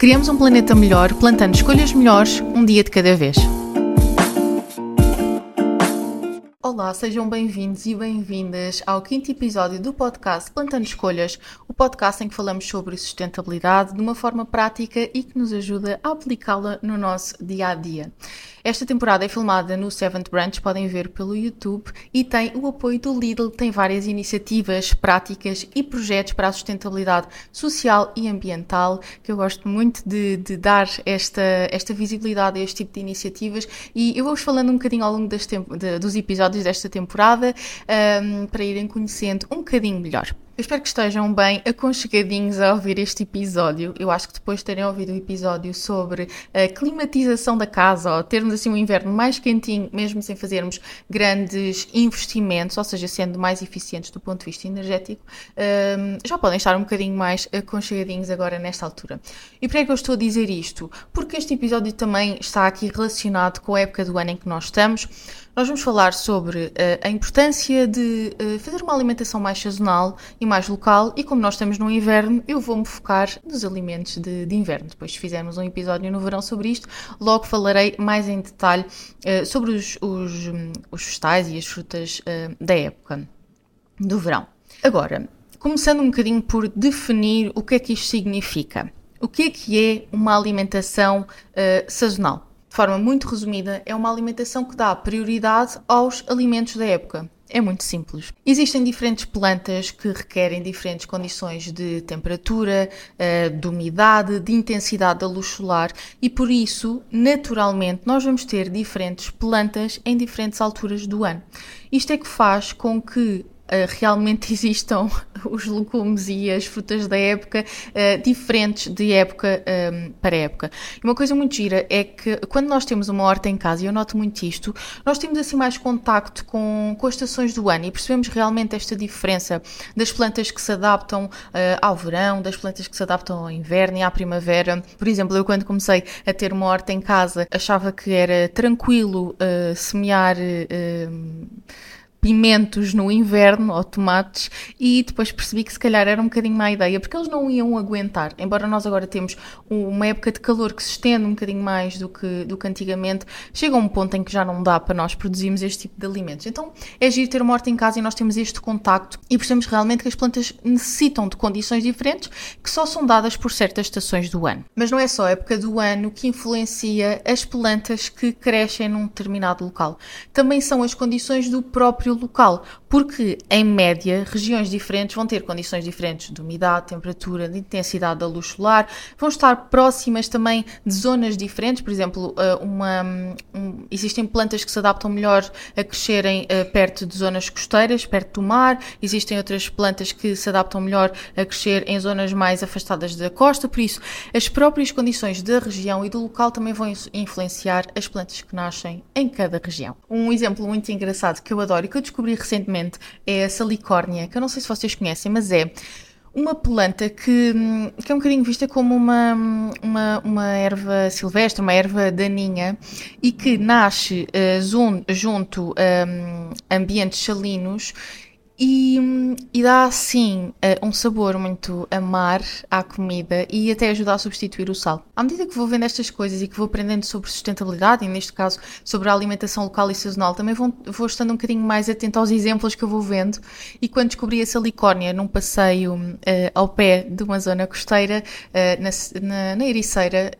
Criamos um planeta melhor plantando escolhas melhores um dia de cada vez. Olá, sejam bem-vindos e bem-vindas ao quinto episódio do podcast Plantando Escolhas, o podcast em que falamos sobre sustentabilidade de uma forma prática e que nos ajuda a aplicá-la no nosso dia a dia. Esta temporada é filmada no Seventh Branch, podem ver pelo YouTube, e tem o apoio do Lidl, tem várias iniciativas práticas e projetos para a sustentabilidade social e ambiental, que eu gosto muito de, de dar esta, esta visibilidade a este tipo de iniciativas, e eu vou-vos falando um bocadinho ao longo de, dos episódios desta temporada, um, para irem conhecendo um bocadinho melhor. Eu espero que estejam bem aconchegadinhos a ouvir este episódio. Eu acho que depois de terem ouvido o episódio sobre a climatização da casa, ou termos assim um inverno mais quentinho, mesmo sem fazermos grandes investimentos, ou seja, sendo mais eficientes do ponto de vista energético, um, já podem estar um bocadinho mais aconchegadinhos agora nesta altura. E por é que eu estou a dizer isto? Porque este episódio também está aqui relacionado com a época do ano em que nós estamos. Nós vamos falar sobre uh, a importância de uh, fazer uma alimentação mais sazonal e mais local, e como nós estamos no inverno, eu vou-me focar nos alimentos de, de, inverno. Depois, se fizermos um episódio no verão sobre isto, logo falarei mais em detalhe uh, sobre os, os, os, vegetais e as frutas da época do verão. Agora, começando um bocadinho por definir o que é que isto significa. O que é que é uma alimentação sazonal? De forma muito resumida, é uma alimentação que dá prioridade aos alimentos da época. É muito simples. Existem diferentes plantas que requerem diferentes condições de temperatura, eh, de umidade, de intensidade da luz solar e por isso, naturalmente, nós vamos ter diferentes plantas em diferentes alturas do ano. Isto é que faz com que realmente existam os legumes e as frutas da época uh, diferentes de época ehm, para época. Uma coisa muito gira é que quando nós temos uma horta em casa, e eu noto muito isto, nós temos assim mais contacto com, com as estações do ano e percebemos realmente esta diferença das plantas que se adaptam uh, ao verão, das plantas que se adaptam ao inverno e à primavera. Por exemplo, eu quando comecei a ter uma horta em casa achava que era tranquilo uh, semear pimentos no inverno ou tomates e depois percebi que se calhar era um bocadinho má ideia porque eles não iam aguentar. Embora nós agora temos uma época de calor que se estende um bocadinho mais do que, do que antigamente, chega um ponto em que já não dá para nós produzirmos este tipo de alimentos. Então é giro ter uma horta em casa e nós temos este contacto e percebemos realmente que as plantas necessitam de condições diferentes que só são dadas por certas estações do ano. Mas não é só a época do ano que influencia as plantas que crescem num determinado local. Também são as condições do próprio próprio local, porque em média regiões diferentes vão ter condições diferentes de umidade, temperatura, de intensidade da luz solar, vão estar próximas também de zonas diferentes, por exemplo, eh, uma, um, existem plantas que se adaptam melhor a crescerem eh, perto de zonas costeiras, perto do mar, existem outras plantas que se adaptam melhor a crescer em zonas mais afastadas da costa, por isso as próprias condições da região e do local também vão influenciar as plantas que nascem em cada região. Um exemplo muito engraçado que eu adoro e que eu descobri recentemente é a salicórnia, que eu não sei se vocês conhecem, mas é uma planta que, que é um bocadinho vista como uma, uma, uma erva silvestre, uma erva daninha, e que nasce uh, junto a um, ambientes salinos e, e, dá assim eh, um sabor muito amar à comida e até ajuda a substituir o sal. À medida que vou vendo estas coisas e que vou aprendendo sobre sustentabilidade, e neste caso sobre a alimentação local e sazonal, também vou, vou estando um bocadinho mais atento aos exemplos que eu vou vendo. E quando descobri essa licórnia num passeio uh, ao pé de uma zona costeira, uh, na, na, na Ericeira,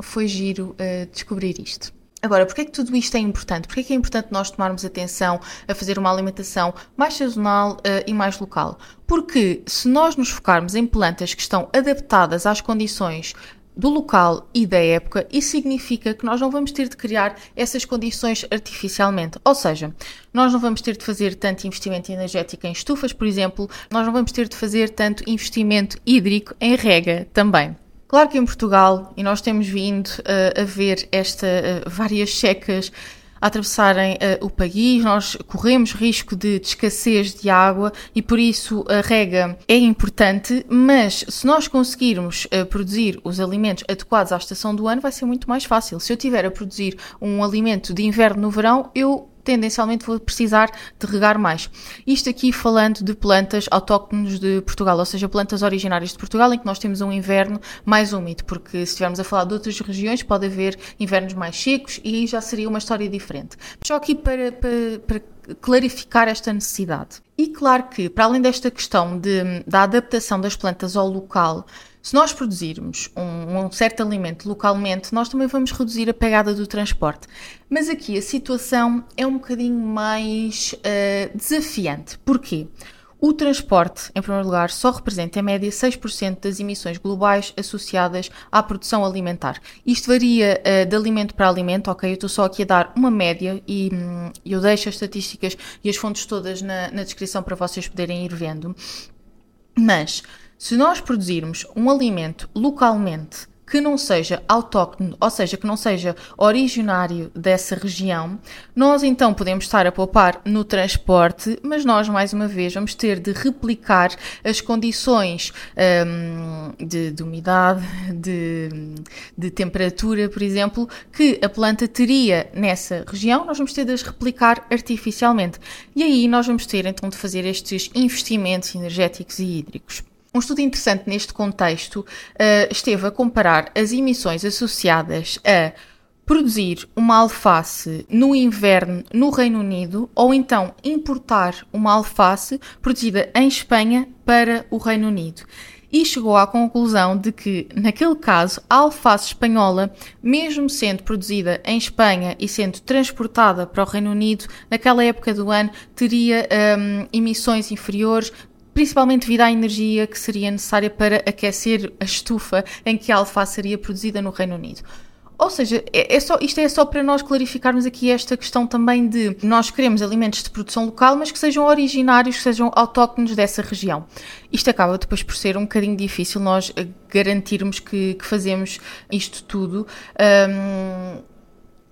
foi giro descobrir isto. Agora, porquê é que tudo isto é importante? Porquê é que é importante nós tomarmos atenção a fazer uma alimentação mais sazonal uh, e mais local? Porque se nós nos focarmos em plantas que estão adaptadas às condições do local e da época, isso significa que nós não vamos ter de criar essas condições artificialmente. Ou seja, nós não vamos ter de fazer tanto investimento energético em estufas, por exemplo, nós não vamos ter de fazer tanto investimento hídrico em rega também. Claro que em Portugal, e nós temos vindo uh, a ver esta, uh, várias secas a atravessarem uh, o país, nós corremos risco de, de, escassez de água e por isso a rega é importante, mas se nós conseguirmos uh, produzir os alimentos adequados à estação do ano, vai ser muito mais fácil. Se eu tiver a produzir um alimento de inverno no verão, eu tendencialmente vou precisar de regar mais. Isto aqui falando de plantas autóctones de Portugal, ou seja, plantas originárias de Portugal, em que nós temos um inverno mais úmido, porque se estivermos a falar de outras regiões, pode haver invernos mais secos e aí já seria uma história diferente. Só aqui para, para, para clarificar esta necessidade. E claro que, para além desta questão de, da adaptação das plantas ao local, se nós produzirmos um, um, certo alimento localmente, nós também vamos reduzir a pegada do transporte. Mas aqui a situação é um bocadinho mais uh, desafiante. Porquê? O transporte, em primeiro lugar, só representa em média 6% das emissões globais associadas à produção alimentar. Isto varia uh, de alimento para alimento, ok? Eu estou só aqui a dar uma média e um, eu deixo as estatísticas e as fontes todas na, na descrição para vocês poderem ir vendo. Mas se nós produzirmos um alimento localmente que não seja autóctone, ou seja, que não seja originário dessa região, nós então podemos estar a poupar no transporte, mas nós, mais uma vez, vamos ter de replicar as condições um, de, de, umidade, de, de, temperatura, por exemplo, que a planta teria nessa região, nós vamos ter de as replicar artificialmente. E aí nós vamos ter então de fazer estes investimentos energéticos e hídricos. Um estudo interessante neste contexto uh, esteve a comparar as emissões associadas a produzir uma alface no inverno no Reino Unido ou então importar uma alface produzida em Espanha para o Reino Unido. E chegou à conclusão de que, naquele caso, a alface espanhola, mesmo sendo produzida em Espanha e sendo transportada para o Reino Unido, naquela época do ano, teria um, emissões inferiores, principalmente devido à energia que seria necessária para aquecer a estufa em que a alface seria produzida no Reino Unido. Ou seja, é, é só, isto é só para nós clarificarmos aqui esta questão também de nós queremos alimentos de produção local, mas que sejam originários, que sejam autóctones dessa região. Isto acaba depois por ser um bocadinho difícil nós eh, garantirmos que, que fazemos isto tudo. Um,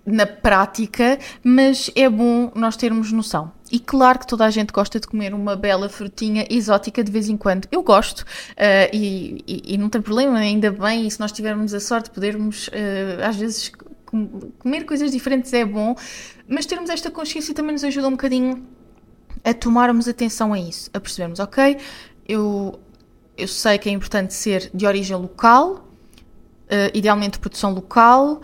na prática, mas é bom nós termos noção. E claro que toda a gente gosta de comer uma bela frutinha exótica de vez em quando. Eu gosto uh, e, e, e, não tem problema, ainda bem, e se nós tivermos a sorte de podermos, uh, às vezes, com, comer coisas diferentes é bom, mas termos esta consciência também nos ajuda um bocadinho a tomarmos atenção a isso, a percebermos, ok, eu, eu sei que é importante ser de origem local, Uh, idealmente produção local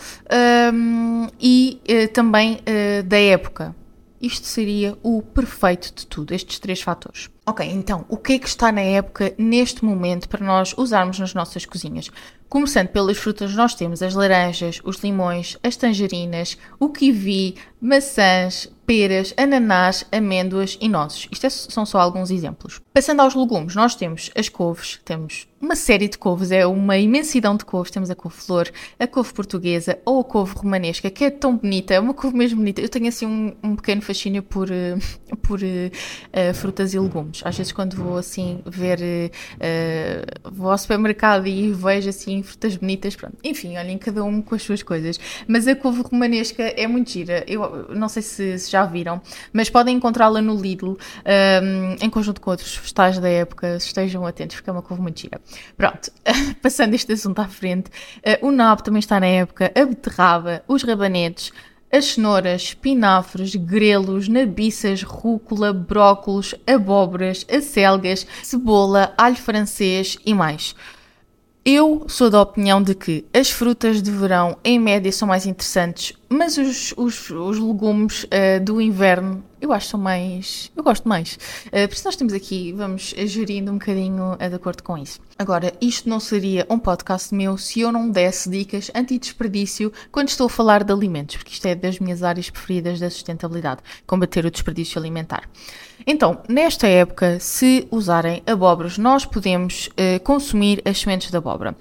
um, e uh, também uh, da época. Isto seria o perfeito de tudo, estes três fatores. Ok, então, o que é que está na época neste momento para nós usarmos nas nossas cozinhas? Começando pelas frutas, nós temos as laranjas, os limões, as tangerinas, o kiwi, maçãs, peras, ananás, amêndoas e nozes. Isto é, são só alguns exemplos. Passando aos legumes, nós temos as couves, temos uma série de couves, é uma imensidão de couves. Temos a couve-flor, a couve portuguesa ou a couve romanesca, que é tão bonita, é uma couve mesmo bonita. Eu tenho assim um, um pequeno fascínio por, uh, por uh, frutas e legumes. Às vezes quando vou assim ver, uh, vou ao supermercado e vejo assim frutas bonitas, pronto. Enfim, olhem, cada um com as suas coisas. Mas a couve romanesca é muito gira. Eu não sei se, se já viram, mas podem encontrá-la no Lidl um, em conjunto com outros vegetais da época. Estejam atentos, porque é uma couve muito gira. Pronto, passando este assunto à frente, uh, o nabo também está na época, a beterraba, os rabanetes, as cenouras, espinafres, grelos, nabiças, rúcula, brócolos, abóboras, acelgas, cebola, alho francês e mais. Eu sou da opinião de que as frutas de verão, em média, são mais interessantes, mas os, os, os legumes uh, do inverno eu acho que são mais. Eu gosto mais. Uh, por isso, nós temos aqui, vamos gerindo um bocadinho uh, de acordo com isso. Agora, isto não seria um podcast meu se eu não desse dicas anti-desperdício quando estou a falar de alimentos, porque isto é das minhas áreas preferidas da sustentabilidade combater o desperdício alimentar. Então, nesta época, se usarem abóboras, nós podemos uh, consumir as sementes da abóbora.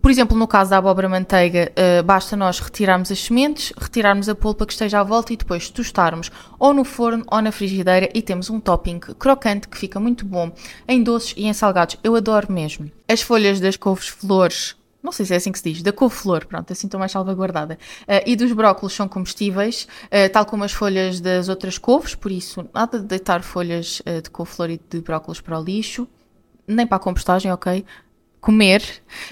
Por exemplo, no caso da abóbora manteiga, uh, basta nós retirarmos as sementes, retirarmos a polpa que esteja à volta e depois tostarmos ou no forno ou na frigideira e temos um topping crocante que fica muito bom em doces e em salgados. Eu adoro mesmo. As folhas das couves-flores não sei se é assim que se diz, da couve-flor, pronto, assim estou mais salvaguardada. Uh, e dos brócolos são comestíveis, uh, tal como as folhas das outras couves, por isso nada de deitar folhas uh, de couve-flor e de brócolos para o lixo, nem para a compostagem, ok? Comer.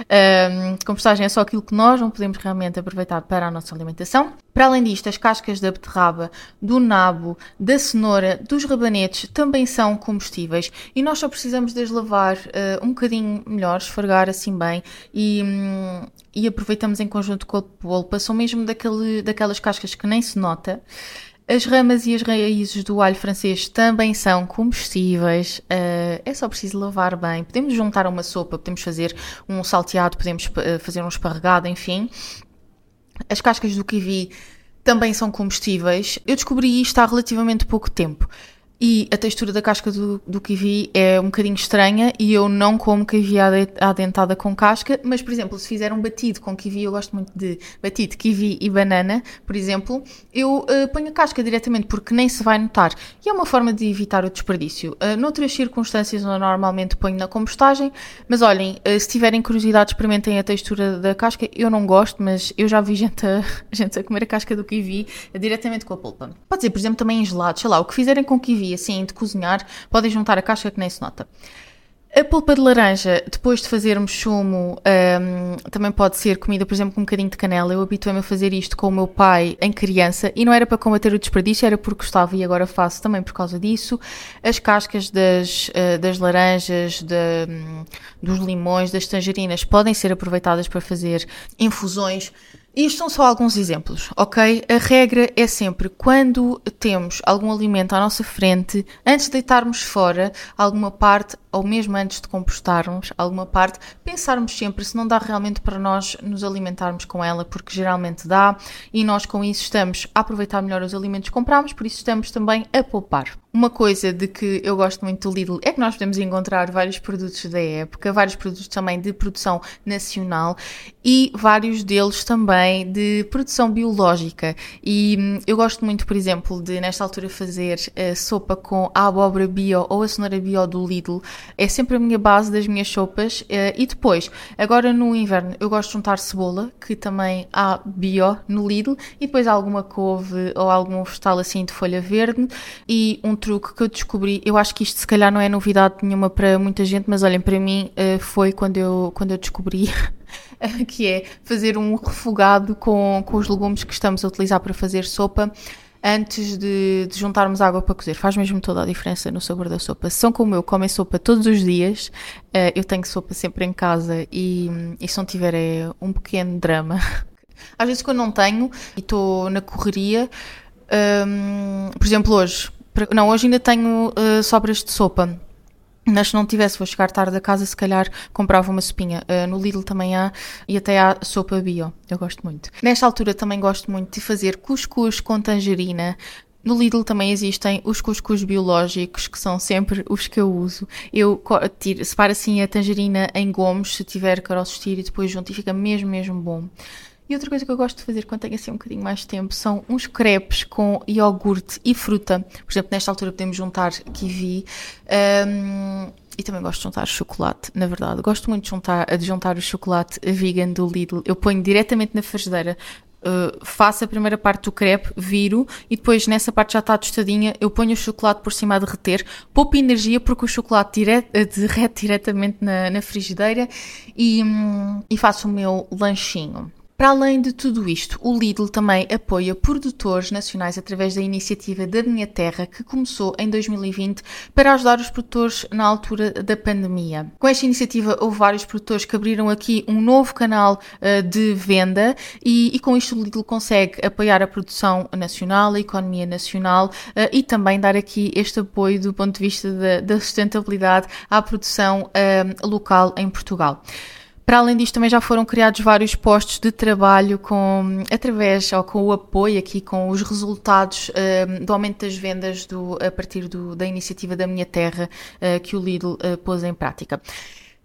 Um, compostagem é só aquilo que nós não podemos realmente aproveitar para a nossa alimentação. Para além disto, as cascas da beterraba, do nabo, da cenoura, dos rabanetes também são combustíveis e nós só precisamos de as lavar uh, um bocadinho melhor, esfregar assim bem e, um, e aproveitamos em conjunto com a polpa. São mesmo daquele, daquelas cascas que nem se nota. As ramas e as raízes do alho francês também são comestíveis, uh, é só preciso lavar bem. Podemos juntar uma sopa, podemos fazer um salteado, podemos uh, fazer um esparregado, enfim. As cascas do kiwi também são comestíveis. Eu descobri isto há relativamente pouco tempo. E a textura da casca do, do kiwi é um bocadinho estranha e eu não como kiwi adentada com casca, mas, por exemplo, se fizer um batido com kiwi, eu gosto muito de batido, kiwi e banana, por exemplo, eu uh, ponho a casca diretamente porque nem se vai notar. E é uma forma de evitar o desperdício. Uh, noutras circunstâncias, eu normalmente ponho na compostagem, mas olhem, uh, se tiverem curiosidade, experimentem a textura da casca. Eu não gosto, mas eu já vi gente a, gente a comer a casca do kiwi diretamente com a polpa. Pode ser, por exemplo, também em gelado, sei lá, o que fizerem com kiwi assim de cozinhar, podem juntar a casca que nem se nota. A polpa de laranja, depois de fazermos sumo, um, também pode ser comida, por exemplo, com um bocadinho de canela. Eu habituei-me a fazer isto com o meu pai em criança e não era para combater o desperdício, era porque gostava e agora faço também por causa disso. As cascas das, uh, das laranjas, de, um, dos limões, das tangerinas podem ser aproveitadas para fazer infusões isto são só alguns exemplos, ok? A regra é sempre quando temos algum alimento à nossa frente, antes de deitarmos fora alguma parte, ou mesmo antes de compostarmos alguma parte, pensarmos sempre se não dá realmente para nós nos alimentarmos com ela, porque geralmente dá, e nós com isso estamos a aproveitar melhor os alimentos que compramos, por isso estamos também a poupar. Uma coisa de que eu gosto muito do Lidl é que nós podemos encontrar vários produtos da época, vários produtos também de produção nacional e vários deles também de produção biológica. E hum, eu gosto muito, por exemplo, de nesta altura fazer uh, sopa com a abóbora bio ou a cenoura bio do Lidl. É sempre a minha base das minhas sopas. Uh, e depois, agora no inverno, eu gosto de juntar cebola, que também há bio no Lidl, e depois alguma couve ou algum vegetal assim de folha verde e um truque que eu descobri, eu acho que isto se calhar não é novidade nenhuma para muita gente, mas olhem, para mim uh, foi quando eu, quando eu descobri que é fazer um refogado com, com os legumes que estamos a utilizar para fazer sopa antes de, de, juntarmos água para cozer. Faz mesmo toda a diferença no sabor da sopa. São como eu, comem sopa todos os dias, uh, eu tenho sopa sempre em casa e, e se não tiver é um pequeno drama. Às vezes quando não tenho e estou na correria, um, por exemplo hoje, não, hoje ainda tenho uh, sobras de sopa. Mas se não tivesse, vou chegar tarde a casa, se calhar comprava uma sopinha. Uh, no Lidl também há e até há sopa bio. Eu gosto muito. Nesta altura também gosto muito de fazer cuscuz com tangerina. No Lidl também existem os cuscuz biológicos, que são sempre os que eu uso. Eu tiro, separo assim a tangerina em gomos, se tiver caroços tiro e depois junto e fica mesmo, mesmo bom. E outra coisa que eu gosto de fazer quando tenho assim um bocadinho mais de tempo são uns crepes com iogurte e fruta. Por exemplo, nesta altura podemos juntar kiwi. Um, e também gosto de juntar chocolate, na verdade. Gosto muito de juntar, de juntar o chocolate vegan do Lidl. Eu ponho diretamente na frigideira, uh, faço a primeira parte do crepe, viro e depois nessa parte já está tostadinha, eu ponho o chocolate por cima a derreter, poupa energia porque o chocolate dire derrete diretamente na, na frigideira e, um, e faço o meu lanchinho. Para além de tudo isto, o Lidl também apoia produtores nacionais através da iniciativa da Minha Terra, que começou em 2020 para ajudar os produtores na altura da pandemia. Com esta iniciativa, houve vários produtores que abriram aqui um novo canal uh, de venda e, e, com isto o Lidl consegue apoiar a produção nacional, a economia nacional uh, e também dar aqui este apoio do ponto de vista da, da sustentabilidade à produção uh, local em Portugal. Para além disto, também já foram criados vários postos de trabalho com, através ou com o apoio aqui, com os resultados um, do aumento das vendas do, a partir do, da iniciativa da Minha Terra uh, que o Lidl uh, pôs em prática.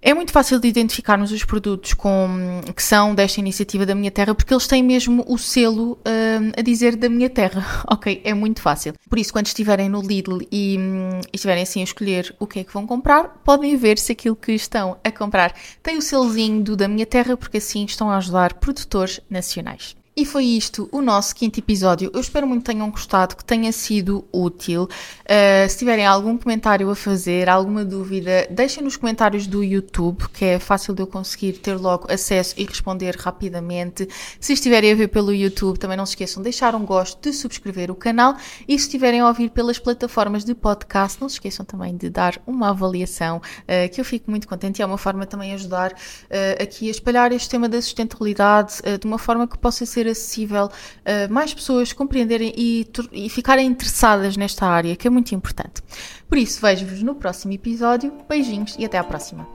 É muito fácil de identificarmos os produtos com, que são desta iniciativa da Minha Terra, porque eles têm mesmo o selo uh, a dizer da Minha Terra, ok? É muito fácil. Por isso, quando estiverem no Lidl e, um, estiverem assim a escolher o que é que vão comprar, podem ver se aquilo que estão a comprar tem o selozinho do da Minha Terra, porque assim estão a ajudar produtores nacionais. E foi isto o nosso quinto episódio. Eu espero muito que tenham gostado, que tenha sido útil. Uh, se tiverem algum comentário a fazer, alguma dúvida, deixem nos comentários do YouTube, que é fácil de eu conseguir ter logo acesso e responder rapidamente. Se estiverem a ver pelo YouTube, também não se esqueçam de deixar um gosto, de subscrever o canal e se estiverem a ouvir pelas plataformas de podcast, não se esqueçam também de dar uma avaliação, uh, que eu fico muito contente e é uma forma também ajudar uh, aqui a espalhar este tema da sustentabilidade de uma forma que possa ser acessível a mais pessoas compreenderem e, e ficarem interessadas nesta área, que é muito importante. Por isso, vejo-vos no próximo episódio. Beijinhos e até à próxima.